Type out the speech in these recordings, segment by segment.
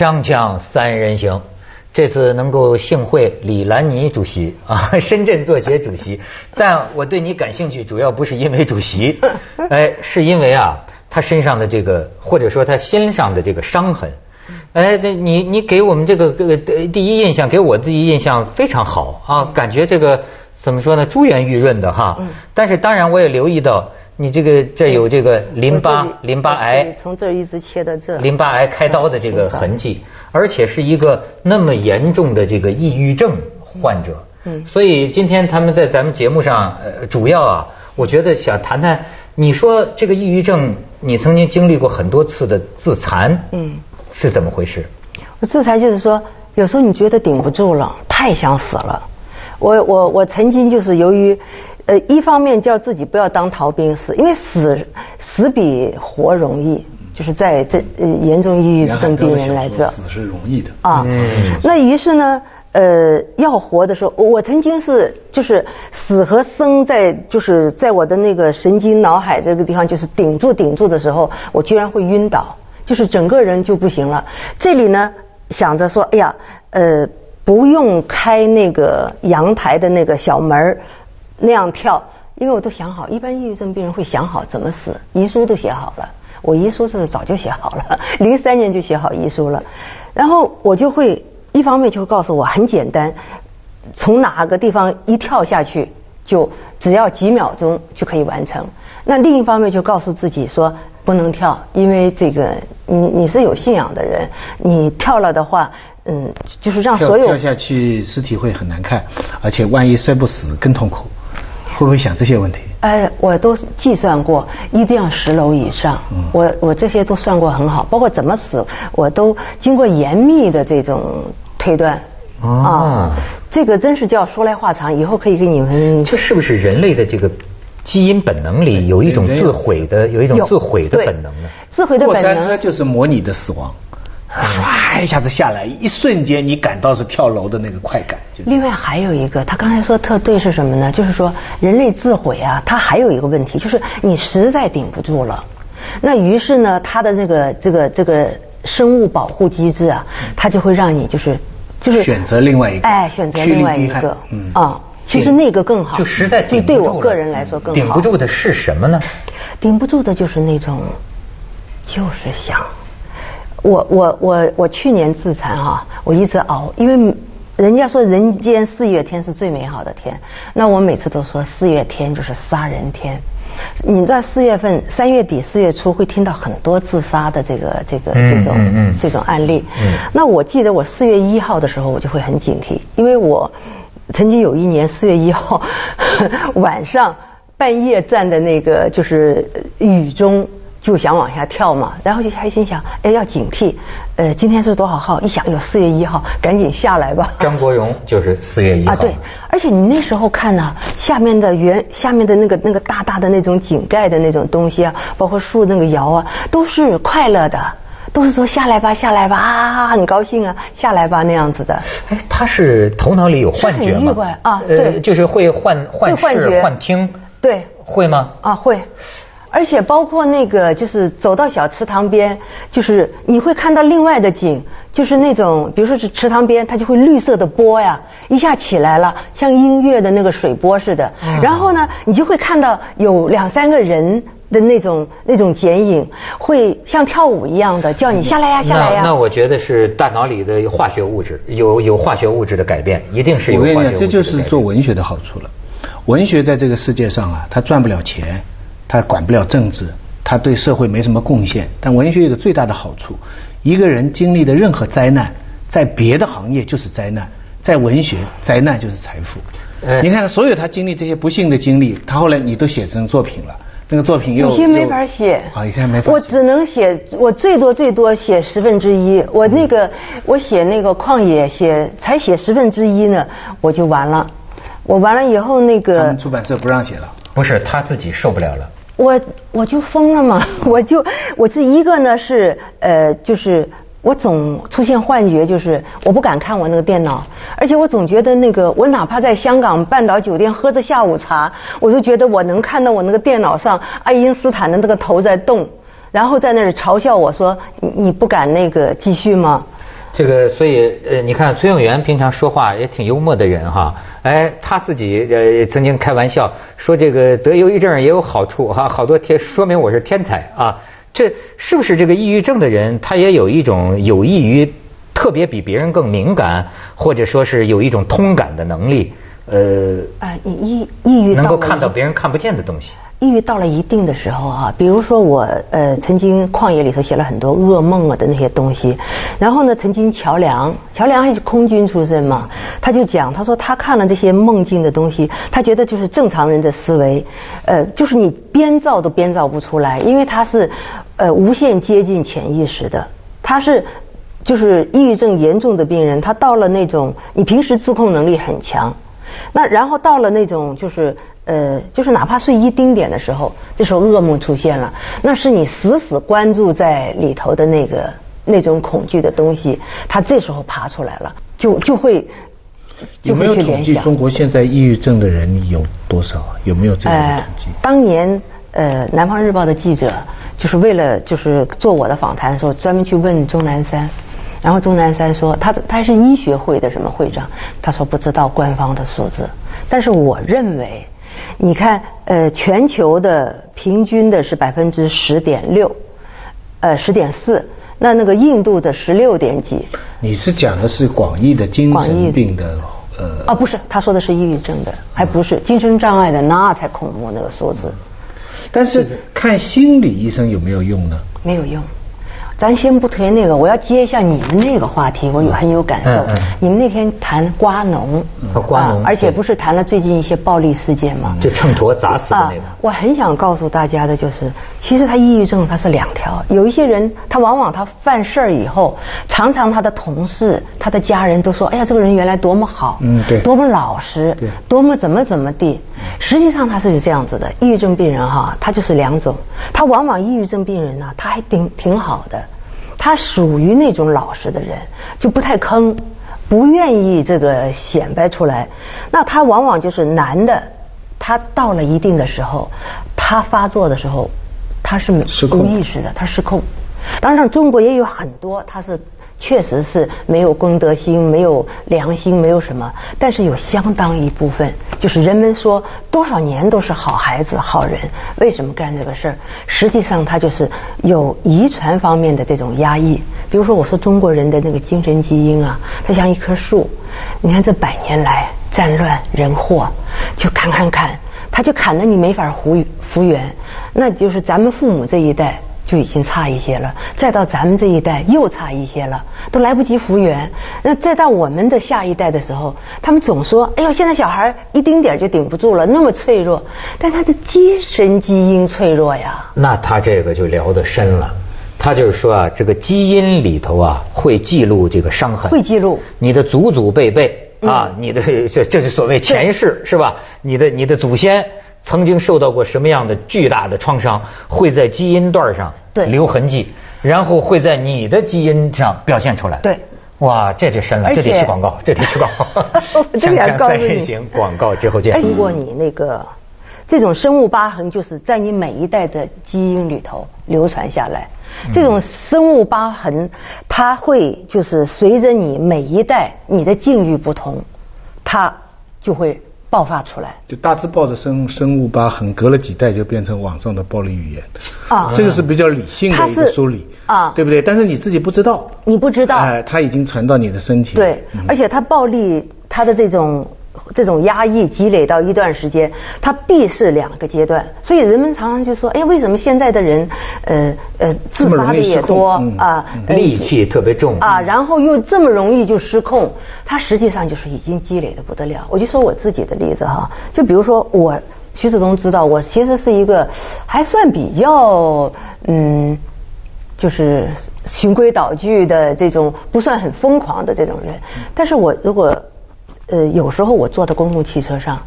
锵锵三人行，这次能够幸会李兰妮主席啊，深圳作协主席。但我对你感兴趣，主要不是因为主席，哎，是因为啊，他身上的这个，或者说他心上的这个伤痕。哎，那你你给我们这个这个第一印象，给我第一印象非常好啊，感觉这个怎么说呢，珠圆玉润的哈。但是当然我也留意到。你这个这有这个淋巴淋巴癌，从这儿一直切到这，淋巴癌开刀的这个痕迹，而且是一个那么严重的这个抑郁症患者。嗯，所以今天他们在咱们节目上，呃，主要啊，我觉得想谈谈，你说这个抑郁症，你曾经经历过很多次的自残，嗯，是怎么回事？我自残就是说，有时候你觉得顶不住了，太想死了。我我我曾经就是由于。呃，一方面叫自己不要当逃兵死，因为死死比活容易，就是在这呃严重抑郁症病人来说，死是容易的啊。那于是呢，呃，要活的时候，我曾经是就是死和生在就是在我的那个神经脑海这个地方就是顶住顶住的时候，我居然会晕倒，就是整个人就不行了。这里呢想着说，哎呀，呃，不用开那个阳台的那个小门儿。那样跳，因为我都想好，一般抑郁症病人会想好怎么死，遗书都写好了。我遗书是早就写好了，零三年就写好遗书了。然后我就会一方面就会告诉我很简单，从哪个地方一跳下去，就只要几秒钟就可以完成。那另一方面就告诉自己说不能跳，因为这个你你是有信仰的人，你跳了的话。嗯，就是让所有跳下去尸体会很难看，而且万一摔不死更痛苦，会不会想这些问题？哎，我都计算过，一定要十楼以上。我我这些都算过很好，包括怎么死，我都经过严密的这种推断。啊，这个真是叫说来话长，以后可以给你们。这是不是人类的这个基因本能里有一种自毁的，有一种自毁的本能呢？自毁的本能。过山车就是模拟的死亡。唰一下子下来，一瞬间你感到是跳楼的那个快感。另外还有一个，他刚才说特对是什么呢？就是说人类自毁啊，他还有一个问题，就是你实在顶不住了，那于是呢，他的这个这个这个生物保护机制啊，他就会让你就是就是选择另外一个，哎，选择另外一个，嗯啊，其实那个更好，就实在对对我个人来说更好。顶不住的是什么呢？顶不住的就是那种，就是想。我我我我去年自残哈，我一直熬，因为人家说人间四月天是最美好的天，那我每次都说四月天就是杀人天。你在四月份、三月底、四月初会听到很多自杀的这个这个这种这种案例。那我记得我四月一号的时候，我就会很警惕，因为我曾经有一年四月一号 晚上半夜站在那个就是雨中。就想往下跳嘛，然后就还心想，哎，要警惕，呃，今天是多少号？一想，有四月一号，赶紧下来吧。张国荣就是四月一号。啊，对，而且你那时候看呢，下面的圆，下面的那个那个大大的那种井盖的那种东西啊，包括树那个摇啊，都是快乐的，都是说下来吧，下来吧，啊，很高兴啊，下来吧那样子的。哎，他是头脑里有幻觉吗？啊，对，就是会幻幻视、幻听。对。会吗？啊，会。而且包括那个，就是走到小池塘边，就是你会看到另外的景，就是那种，比如说是池塘边，它就会绿色的波呀，一下起来了，像音乐的那个水波似的。然后呢，你就会看到有两三个人的那种那种剪影，会像跳舞一样的叫你下来呀，下来呀。那我觉得是大脑里的化学物质有有化学物质的改变，一定是有化学物质这就是做文学的好处了。文学在这个世界上啊，它赚不了钱。他管不了政治，他对社会没什么贡献。但文学有个最大的好处，一个人经历的任何灾难，在别的行业就是灾难，在文学灾难就是财富。你看，所有他经历这些不幸的经历，他后来你都写成作品了，那个作品又有些没法写啊，以前没法。我只能写，我最多最多写十分之一。我那个我写那个旷野，写才写十分之一呢，我就完了。我完了以后，那个出版社不让写了，不是他自己受不了了。我我就疯了嘛！我就我这一个呢是呃，就是我总出现幻觉，就是我不敢看我那个电脑，而且我总觉得那个我哪怕在香港半岛酒店喝着下午茶，我都觉得我能看到我那个电脑上爱因斯坦的那个头在动，然后在那儿嘲笑我说你你不敢那个继续吗？这个，所以呃，你看崔永元平常说话也挺幽默的人哈，哎，他自己呃曾经开玩笑说这个得忧郁症也有好处哈，好多天说明我是天才啊，这是不是这个抑郁症的人他也有一种有益于特别比别人更敏感，或者说是有一种通感的能力？呃，啊，抑抑郁能够看到别人看不见的东西。抑郁到了一定的时候啊，比如说我呃曾经旷野里头写了很多噩梦啊的那些东西，然后呢，曾经乔梁，乔梁还是空军出身嘛，他就讲，他说他看了这些梦境的东西，他觉得就是正常人的思维，呃，就是你编造都编造不出来，因为他是呃无限接近潜意识的，他是。就是抑郁症严重的病人，他到了那种你平时自控能力很强，那然后到了那种就是呃就是哪怕睡一丁点的时候，这时候噩梦出现了，那是你死死关注在里头的那个那种恐惧的东西，它这时候爬出来了，就就会就没有统计。中国现在抑郁症的人有多少？有没有这样的统计？当年呃南方日报的记者就是为了就是做我的访谈的时候，专门去问钟南山。然后钟南山说，他他是医学会的什么会长？他说不知道官方的数字，但是我认为，你看，呃，全球的平均的是百分之十点六，呃，十点四，那那个印度的十六点几。你是讲的是广义的精神病的，呃？啊，不是，他说的是抑郁症的，还不是精神障碍的，那才恐怖那个数字。但是看心理医生有没有用呢？没有用。咱先不推那个，我要接一下你们那个话题，我有很有感受。你们那天谈瓜农，瓜农，而且不是谈了最近一些暴力事件吗？就秤砣砸死的那个。我很想告诉大家的就是，其实他抑郁症他是两条。有一些人，他往往他犯事儿以后，常常他的同事、他的家人都说：“哎呀，这个人原来多么好，嗯，对，多么老实，对，多么怎么怎么地。”实际上他是这样子的，抑郁症病人哈，他就是两种。他往往抑郁症病人呢，他还挺挺好的。他属于那种老实的人，就不太坑，不愿意这个显摆出来。那他往往就是男的，他到了一定的时候，他发作的时候，他是没无意识的，他失控。当然，中国也有很多他是。确实是没有公德心，没有良心，没有什么。但是有相当一部分，就是人们说多少年都是好孩子、好人，为什么干这个事儿？实际上他就是有遗传方面的这种压抑。比如说，我说中国人的那个精神基因啊，它像一棵树。你看这百年来战乱人祸，就砍砍砍，他就砍得你没法复复原。那就是咱们父母这一代。就已经差一些了，再到咱们这一代又差一些了，都来不及复原。那再到我们的下一代的时候，他们总说：“哎呦，现在小孩一丁点就顶不住了，那么脆弱。”但他的精神基因脆弱呀。那他这个就聊得深了，他就是说啊，这个基因里头啊会记录这个伤痕，会记录你的祖祖辈辈啊，你的这这是所谓前世是吧？你的你的祖先。曾经受到过什么样的巨大的创伤，会在基因段上留痕迹，然后会在你的基因上表现出来。对，哇，这就深了，这得去广告，这得去广告。锵锵三人行，广告之后见。通过你那个这种生物疤痕，就是在你每一代的基因里头流传下来。这种生物疤痕，它会就是随着你每一代你的境遇不同，它就会。爆发出来，就大字报的生生物疤痕，隔了几代就变成网上的暴力语言。啊，这个是比较理性的一个梳理啊，对不对？但是你自己不知道，你不知道，哎，它已经传到你的身体。对，而且它暴力，它的这种。这种压抑积累到一段时间，它必是两个阶段。所以人们常常就说：“哎，为什么现在的人，呃呃，自发的也多啊，戾气特别重啊，然后又这么容易就失控？他实际上就是已经积累的不得了。”我就说我自己的例子哈，就比如说我徐子东知道我其实是一个还算比较嗯，就是循规蹈矩的这种，不算很疯狂的这种人。但是我如果呃，有时候我坐在公共汽车上，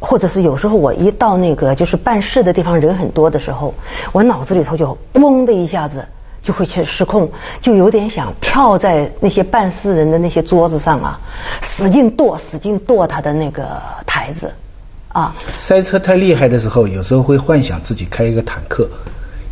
或者是有时候我一到那个就是办事的地方人很多的时候，我脑子里头就嗡的一下子就会去失控，就有点想跳在那些办事人的那些桌子上啊，使劲跺，使劲跺他的那个台子，啊。塞车太厉害的时候，有时候会幻想自己开一个坦克，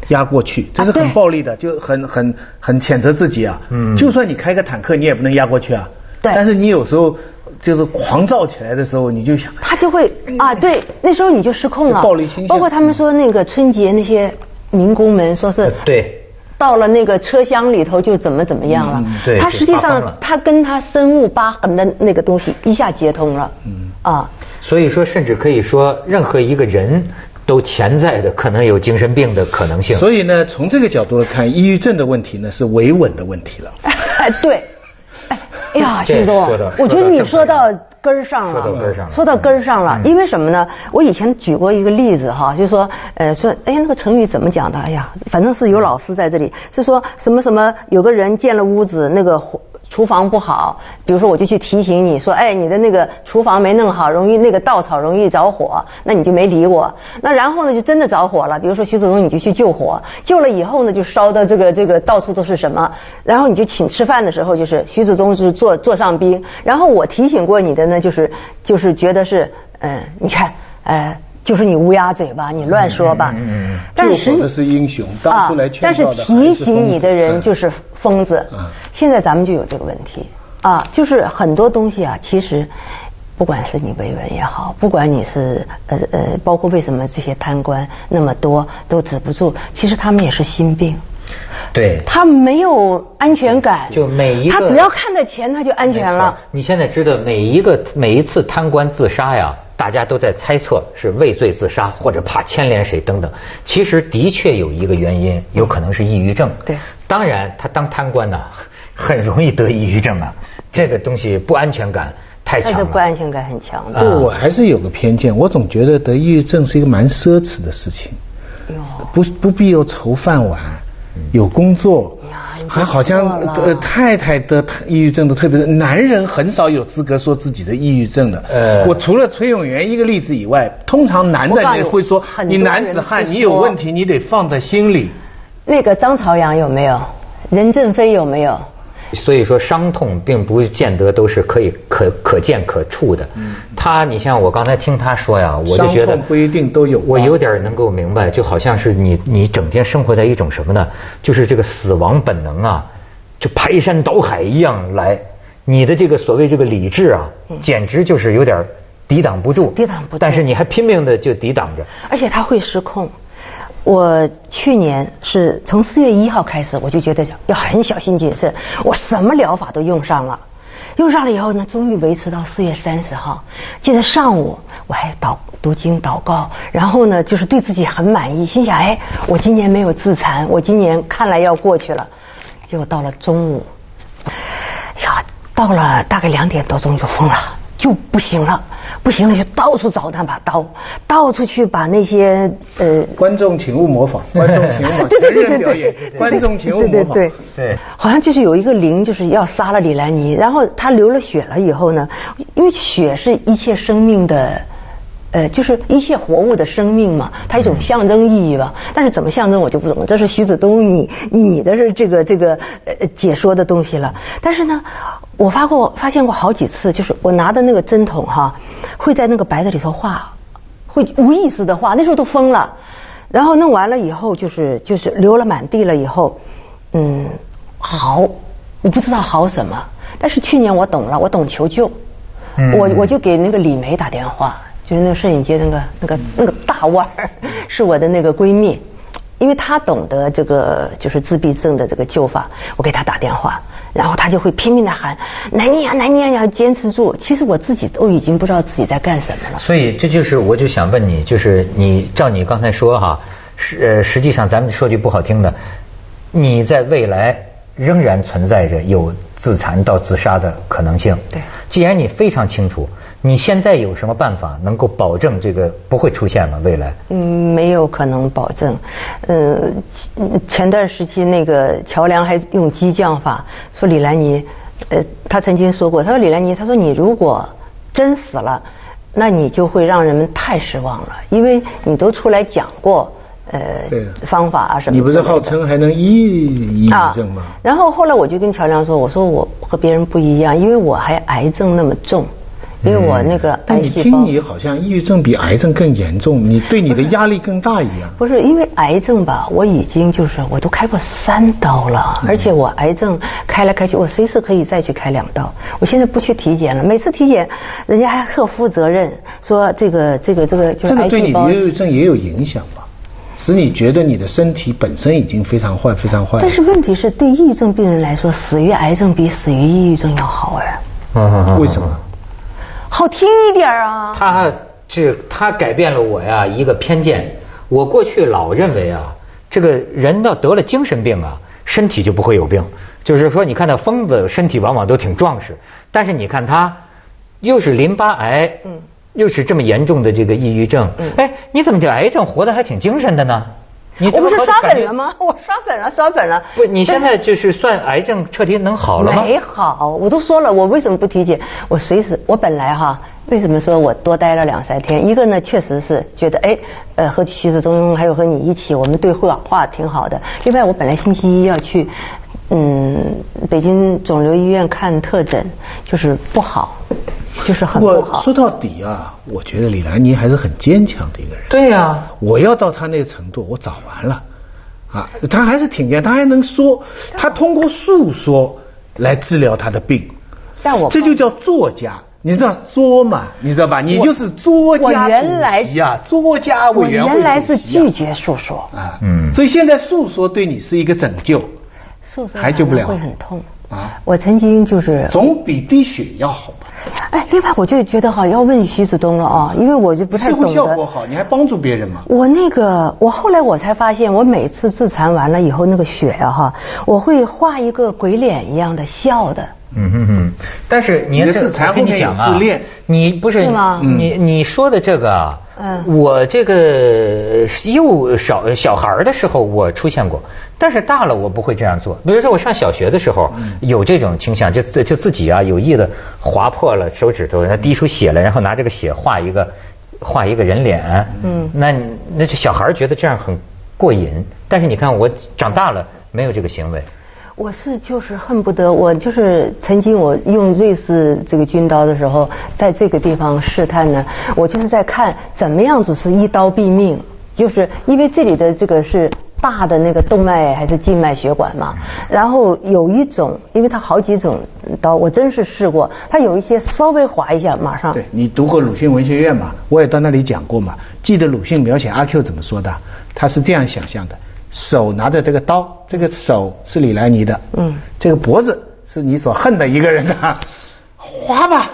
压过去，这是很暴力的，就很很很谴责自己啊。嗯就算你开个坦克，你也不能压过去啊。对但是你有时候就是狂躁起来的时候，你就想，他就会啊，对，那时候你就失控了。暴力倾向包括他们说那个春节那些民工们说是呃对。到了那个车厢里头就怎么怎么样了。嗯对他实际上他跟他生物疤痕的那个东西一下接通了。嗯。啊，所以说，甚至可以说，任何一个人都潜在的可能有精神病的可能性。所以呢，从这个角度来看，抑郁症的问题呢是维稳的问题了。哎，对。哎哎呀，这徐总，我觉得你说说到到根儿上了，说到根儿上了说到根儿上了。嗯因为什么呢？我以前举过一个例子哈，就说，呃，说，哎呀，那个成语怎么讲的？哎呀，反正是有老师在这里，是说什么什么，有个人建了屋子，那个火厨房不好，比如说我就去提醒你说，哎，你的那个厨房没弄好，容易那个稻草容易着火，那你就没理我。那然后呢，就真的着火了。比如说徐子东，你就去救火，救了以后呢，就烧的这个这个到处都是什么，然后你就请吃饭的时候，就是徐子东就是座座上宾，然后我提醒过你的呢，就是就是觉得是，嗯、你看，呃。就是你乌鸦嘴吧，你乱说吧。嗯嗯嗯救火的是英雄当初来劝啊、但是告的还是提醒你的人就是疯子。嗯现在咱们就有这个问题啊，就是很多东西啊，其实不管是你维稳也好，不管你是呃呃，包括为什么这些贪官那么多都止不住，其实他们也是心病。对，他没有安全感，就每一个他只要看到钱，他就安全了。你现在知道每一个每一次贪官自杀呀，大家都在猜测是畏罪自杀或者怕牵连谁等等。其实的确有一个原因，有可能是抑郁症。对当然他当贪官呢，很容易得抑郁症啊。这个东西不安全感太强了。的不安全感很强的。不，我还是有个偏见，我总觉得得抑郁症是一个蛮奢侈的事情，不不必要愁饭碗，有工作还好像呃太太得抑郁症的特别多，男人很少有资格说自己的抑郁症的。呃我除了崔永元一个例子以外，通常男的我告诉你你会说你男子汉，你有问题你得放在心里。那个张朝阳有没有？任正非有没有？所以说，伤痛并不见得都是可以可可见可触的。他，你像我刚才听他说呀，我就觉得伤痛不一定都有我有点能够明白，就好像是你你整天生活在一种什么呢？就是这个死亡本能啊，就排山倒海一样来。你的这个所谓这个理智啊，简直就是有点抵挡不住。抵挡不住但是你还拼命的就抵挡着。而且他会失控。我去年是从四月一号开始，我就觉得要很小心谨慎，我什么疗法都用上了。用上了以后呢，终于维持到四月三十号。记得上午我还祷读经祷告，然后呢，就是对自己很满意，心想：哎，我今年没有自残，我今年看来要过去了。结果到了中午，呀，到了大概两点多钟就疯了，就不行了，不行了就到处找那把刀，到处去把那些呃。观众请勿模仿，观众请勿模仿，对对对对对人表演，观众请勿模仿。对对对对好像就是有一个灵，就是要杀了李兰妮，然后他流了血了以后呢，因为血是一切生命的。呃，就是一切活物的生命嘛，它一种象征意义吧。但是怎么象征我就不懂了，这是徐子东你你的是这个这个呃解说的东西了。但是呢，我发过发现过好几次，就是我拿的那个针筒哈，会在那个白的里头画，会无意识的画，那时候都疯了。然后弄完了以后，就是就是流了满地了以后，嗯，好，我不知道好什么。但是去年我懂了，我懂求救，嗯我我就给那个李梅打电话，就是那个摄影街那个那个那个大腕儿，是我的那个闺蜜，因为她懂得这个就是自闭症的这个救法，我给她打电话，然后她就会拼命的喊南妮呀南妮呀，你要坚持住。其实我自己都已经不知道自己在干什么了。所以这就是我就想问你，就是你照你刚才说哈，实呃实际上咱们说句不好听的，你在未来仍然存在着有自残到自杀的可能性。对既然你非常清楚，你现在有什么办法能够保证这个不会出现吗？未来？嗯，没有可能保证。呃，前段时期那个乔梁还用激将法说李兰妮，呃，他曾经说过，他说李兰妮，他说你如果真死了，那你就会让人们太失望了，因为你都出来讲过。呃对，方法啊什么的？你不是号称还能医抑郁症吗？然后后来我就跟乔梁说，我说我和别人不一样，因为我还癌症那么重，因为我那个但你癌细胞听你好像抑郁症比癌症更严重，你对你的压力更大一样。不是因为癌症吧，我已经就是我都开过三刀了，嗯而且我癌症开来开去，我随时可以再去开两刀。我现在不去体检了，每次体检人家还特负责任，说这个这个这个就是这个对你。抑郁症也有影响吧？使你觉得你的身体本身已经非常坏，非常坏了。但是问题是对抑郁症病人来说，死于癌症比死于抑郁症要好哎，嗯为什么？好听一点啊。他这他改变了我呀一个偏见。我过去老认为啊，这个人要得了精神病啊，身体就不会有病。就是说，你看那疯子身体往往都挺壮实，但是你看他又是淋巴癌，嗯又是这么严重的这个抑郁症，嗯哎，你怎么这癌症活得还挺精神的呢？你这我不是刷好感觉本了吗？我刷粉了，刷粉了。不，你现在就是算癌症彻底能好了吗？没好，我都说了，我为什么不体检？我随时，我本来哈，为什么说我多待了两三天？一个呢，确实是觉得哎，呃，和徐子东还有和你一起，我们对话话挺好的。另外，我本来星期一要去，嗯，北京肿瘤医院看特诊，就是不好，就是很不不好。说到底啊，我觉得李兰妮还是很坚强的一个人。对呀、我要到她那个程度，我早完了。啊，他还是挺坚，她还能说，她通过诉说来治疗她的病。但我这就叫作家，你知道作嘛？你知道吧？你就是作我家原来主席啊，作家我委员会原来是拒绝诉说，啊，嗯所以现在诉说对你是一个拯救，还救不了会很痛啊我曾经就是总比滴血要好吧？哎，另外我就觉得哈，要问徐子东了啊，因为我就不太懂得。会效果好，你还帮助别人嘛？我那个，我后来我才发现，我每次自残完了以后，那个血呀、哈，我会画一个鬼脸一样的笑的。嗯哼哼，但是你这你的自残我跟后你讲啊自恋，你不是是吗你你说的这个啊，嗯我这个幼小小孩儿的时候我出现过，但是大了我不会这样做。比如说我上小学的时候有这种倾向，就自就自己啊有意的划破了手指头，然后滴出血来，然后拿这个血画一个画一个人脸。嗯那那这小孩儿觉得这样很过瘾，但是你看我长大了没有这个行为。我是就是恨不得我就是曾经我用瑞士这个军刀的时候，在这个地方试探呢，我就是在看怎么样子是一刀毙命，就是因为这里的这个是大的那个动脉还是静脉血管嘛，然后有一种，因为它好几种刀，我真是试过，它有一些稍微划一下马上对你读过鲁迅文学院嘛？我也到那里讲过嘛。记得鲁迅描写阿 Q 怎么说的？他是这样想象的：手拿着这个刀，这个手是李莱尼的，嗯这个脖子是你所恨的一个人的，划吧。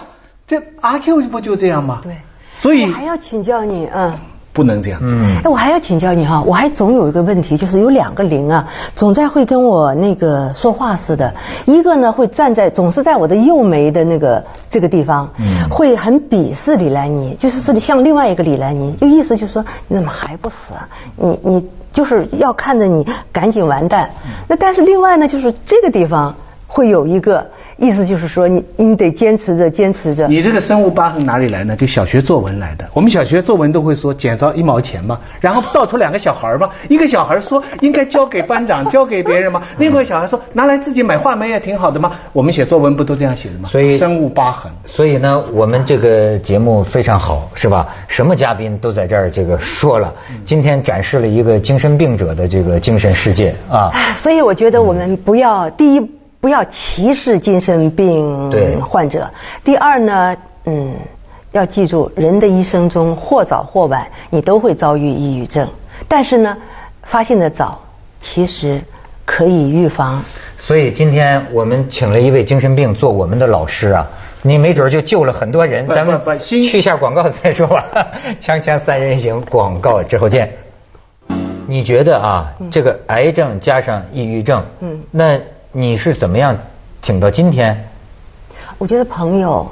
这阿 Q 不就这样吗？对，所以我还要请教你，嗯。不能这样做。嗯哎，我还要请教你哈，我还总有一个问题，就是有两个灵啊，总在会跟我那个说话似的。一个呢会站在，总是在我的右眉的那个这个地方，嗯会很鄙视李兰妮，就是是像另外一个李兰妮，就意思就是说你怎么还不死啊？你你就是要看着你赶紧完蛋。那但是另外呢，就是这个地方会有一个意思，就是说你你得坚持着，坚持着。你这个生物疤痕哪里来呢？就小学作文来的。我们小学作文都会说减少一毛钱嘛，然后倒出两个小孩儿嘛，一个小孩说应该交给班长，交给别人嘛，另外一个小孩说拿来自己买画眉也挺好的嘛。我们写作文不都这样写的吗？所以生物疤痕。所以呢，我们这个节目非常好，是吧？什么嘉宾都在这儿这个说了，今天展示了一个精神病者的这个精神世界啊。哎所以我觉得我们不要第一不要歧视精神病患者，第二呢，嗯，要记住人的一生中或早或晚你都会遭遇抑郁症，但是呢，发现的早其实可以预防。所以今天我们请了一位精神病做我们的老师啊，你没准就救了很多人。咱们去一下广告再说吧。锵锵三人行，广告之后见。你觉得啊，这个癌症加上抑郁症，嗯那你是怎么样挺到今天？我觉得朋友，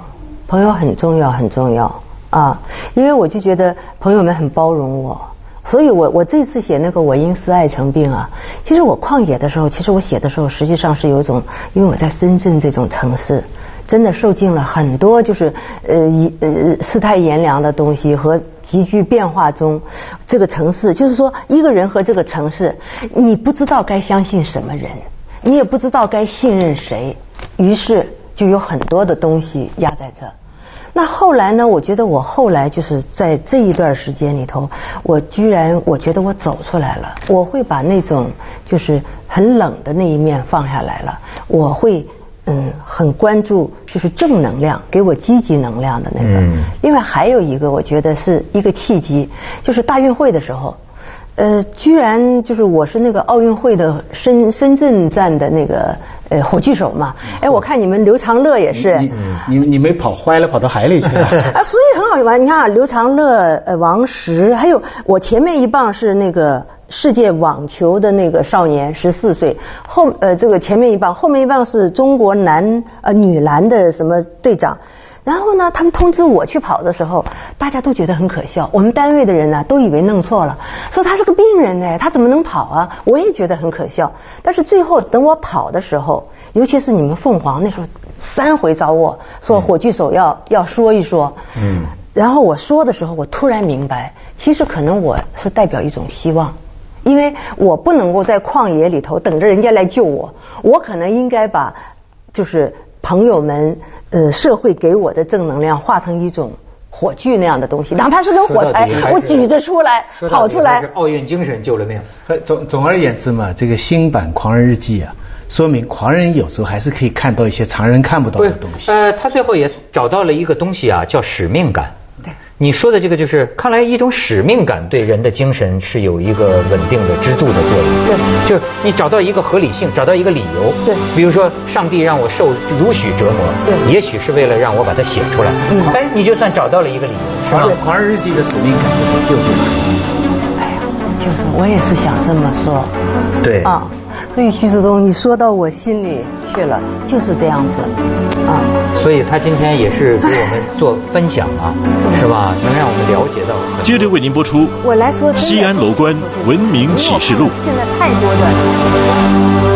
朋友很重要，很重要啊！因为我就觉得朋友们很包容我，所以我我这次写那个我因思爱成病啊，其实我旷野的时候，其实我写的时候，实际上是有一种，因为我在深圳这种城市。真的受尽了很多，就是呃一呃世态炎凉的东西和急剧变化中，这个城市就是说一个人和这个城市，你不知道该相信什么人，你也不知道该信任谁，于是就有很多的东西压在这。那后来呢？我觉得我后来就是在这一段时间里头，我居然我觉得我走出来了。我会把那种就是很冷的那一面放下来了。我会嗯很关注就是正能量，给我积极能量的那个。嗯另外还有一个，我觉得是一个契机，就是大运会的时候。呃，居然就是我是那个奥运会的深深圳站的那个呃火炬手嘛，哎，我看你们刘长乐也是，你你你没跑坏了，跑到海里去了。啊，所以很好玩。你看啊，刘长乐、呃王石，还有我前面一棒是那个世界网球的那个少年，十四岁，后呃这个前面一棒，后面一棒是中国男呃女篮的什么队长。然后呢，他们通知我去跑的时候，大家都觉得很可笑。我们单位的人呢、都以为弄错了，说他是个病人呢，他怎么能跑啊？我也觉得很可笑。但是最后等我跑的时候，尤其是你们凤凰那时候三回找我说火炬手要、要说一说，嗯然后我说的时候，我突然明白，其实可能我是代表一种希望，因为我不能够在旷野里头等着人家来救我，我可能应该把就是朋友们呃社会给我的正能量化成一种火炬那样的东西，哪怕是根火柴我举着出来跑出来是。奥运精神救了命。呃总总而言之嘛，这个新版《狂人日记》啊，说明狂人有时候还是可以看到一些常人看不到的东西。呃，他最后也找到了一个东西啊，叫使命感。对你说的这个就是，看来一种使命感对人的精神是有一个稳定的支柱的作用。对就是你找到一个合理性，找到一个理由。对比如说上帝让我受如许折磨，对也许是为了让我把它写出来。嗯哎，你就算找到了一个理由，是吧狂？狂人日记的使命感就是救救他。哎呀，就是我也是想这么说。对啊，所以徐志东，你说到我心里去了，就是这样子啊。所以他今天也是给我们做分享啊，是吧？能让我们了解到接着为您播出我来说西安楼观文明启示录。现在太多的。